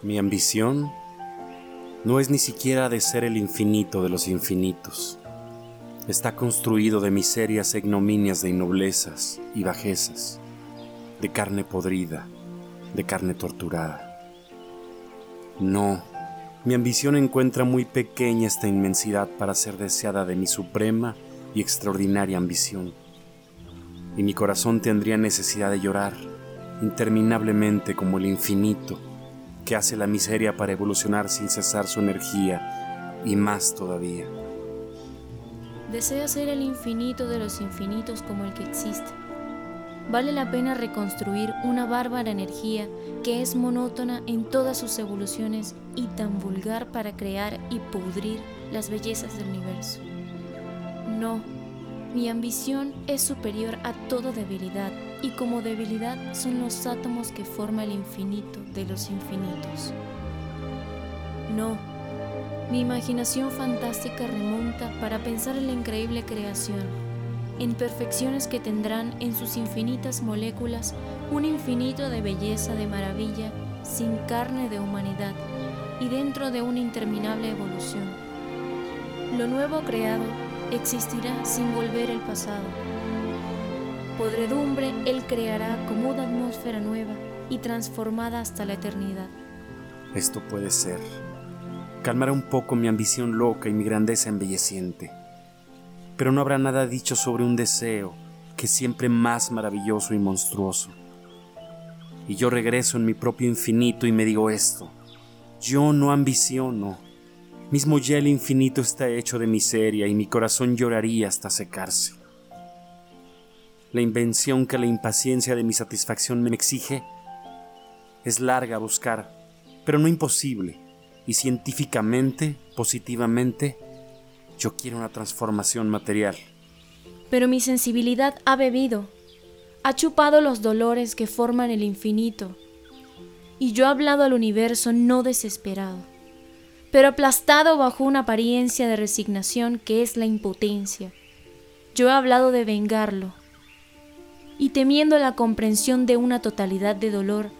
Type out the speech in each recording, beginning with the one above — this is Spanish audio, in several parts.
Mi ambición no es ni siquiera de ser el infinito de los infinitos. Está construido de miserias e ignominias de innoblezas y bajezas, de carne podrida, de carne torturada. No, mi ambición encuentra muy pequeña esta inmensidad para ser deseada de mi suprema y extraordinaria ambición. Y mi corazón tendría necesidad de llorar interminablemente como el infinito que hace la miseria para evolucionar sin cesar su energía y más todavía. Desea ser el infinito de los infinitos como el que existe. Vale la pena reconstruir una bárbara energía que es monótona en todas sus evoluciones y tan vulgar para crear y pudrir las bellezas del universo. No, mi ambición es superior a toda debilidad y como debilidad son los átomos que forman el infinito de los infinitos. No, mi imaginación fantástica remonta para pensar en la increíble creación, en perfecciones que tendrán en sus infinitas moléculas un infinito de belleza, de maravilla, sin carne de humanidad y dentro de una interminable evolución. Lo nuevo creado existirá sin volver el pasado. Podredumbre Él creará como una atmósfera nueva y transformada hasta la eternidad. Esto puede ser calmará un poco mi ambición loca y mi grandeza embelleciente. Pero no habrá nada dicho sobre un deseo que es siempre más maravilloso y monstruoso. Y yo regreso en mi propio infinito y me digo esto. Yo no ambiciono. Mismo ya el infinito está hecho de miseria y mi corazón lloraría hasta secarse. La invención que la impaciencia de mi satisfacción me exige es larga a buscar, pero no imposible y científicamente, positivamente, yo quiero una transformación material. Pero mi sensibilidad ha bebido, ha chupado los dolores que forman el infinito, y yo he hablado al universo no desesperado, pero aplastado bajo una apariencia de resignación que es la impotencia. Yo he hablado de vengarlo, y temiendo la comprensión de una totalidad de dolor,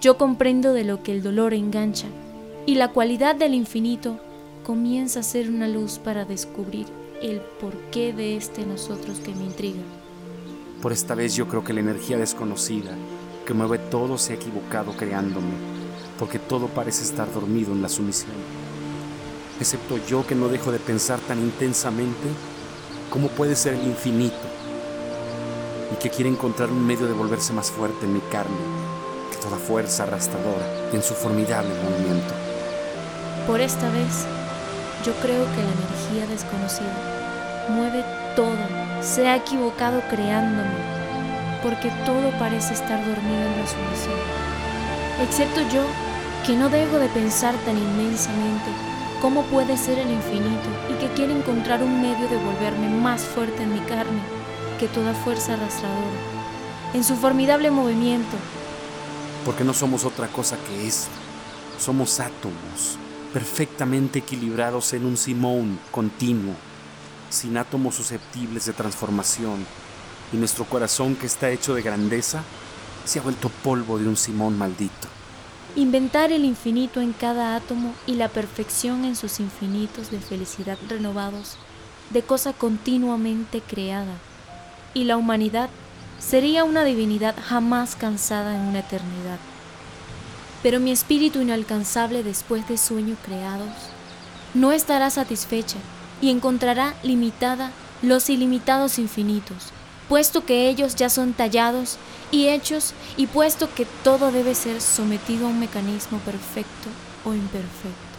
yo comprendo de lo que el dolor engancha y la cualidad del infinito comienza a ser una luz para descubrir el porqué de este nosotros que me intriga. Por esta vez yo creo que la energía desconocida que mueve todo se ha equivocado creándome, porque todo parece estar dormido en la sumisión. Excepto yo que no dejo de pensar tan intensamente cómo puede ser el infinito y que quiere encontrar un medio de volverse más fuerte en mi carne que toda fuerza arrastradora en su formidable movimiento. Por esta vez, yo creo que la energía desconocida mueve todo, se ha equivocado creándome, porque todo parece estar dormido en la solución. Excepto yo, que no dejo de pensar tan inmensamente cómo puede ser el infinito y que quiere encontrar un medio de volverme más fuerte en mi carne que toda fuerza arrastradora, en su formidable movimiento. Porque no somos otra cosa que esto, somos átomos perfectamente equilibrados en un simón continuo, sin átomos susceptibles de transformación, y nuestro corazón que está hecho de grandeza se ha vuelto polvo de un simón maldito. Inventar el infinito en cada átomo y la perfección en sus infinitos de felicidad renovados, de cosa continuamente creada, y la humanidad sería una divinidad jamás cansada en una eternidad. Pero mi espíritu inalcanzable después de sueños creados no estará satisfecha y encontrará limitada los ilimitados infinitos, puesto que ellos ya son tallados y hechos y puesto que todo debe ser sometido a un mecanismo perfecto o imperfecto.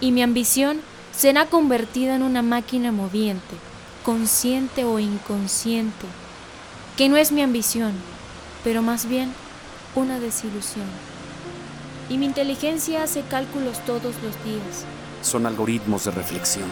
Y mi ambición será convertida en una máquina moviente, consciente o inconsciente, que no es mi ambición, pero más bien una desilusión y mi inteligencia hace cálculos todos los días. Son algoritmos de reflexión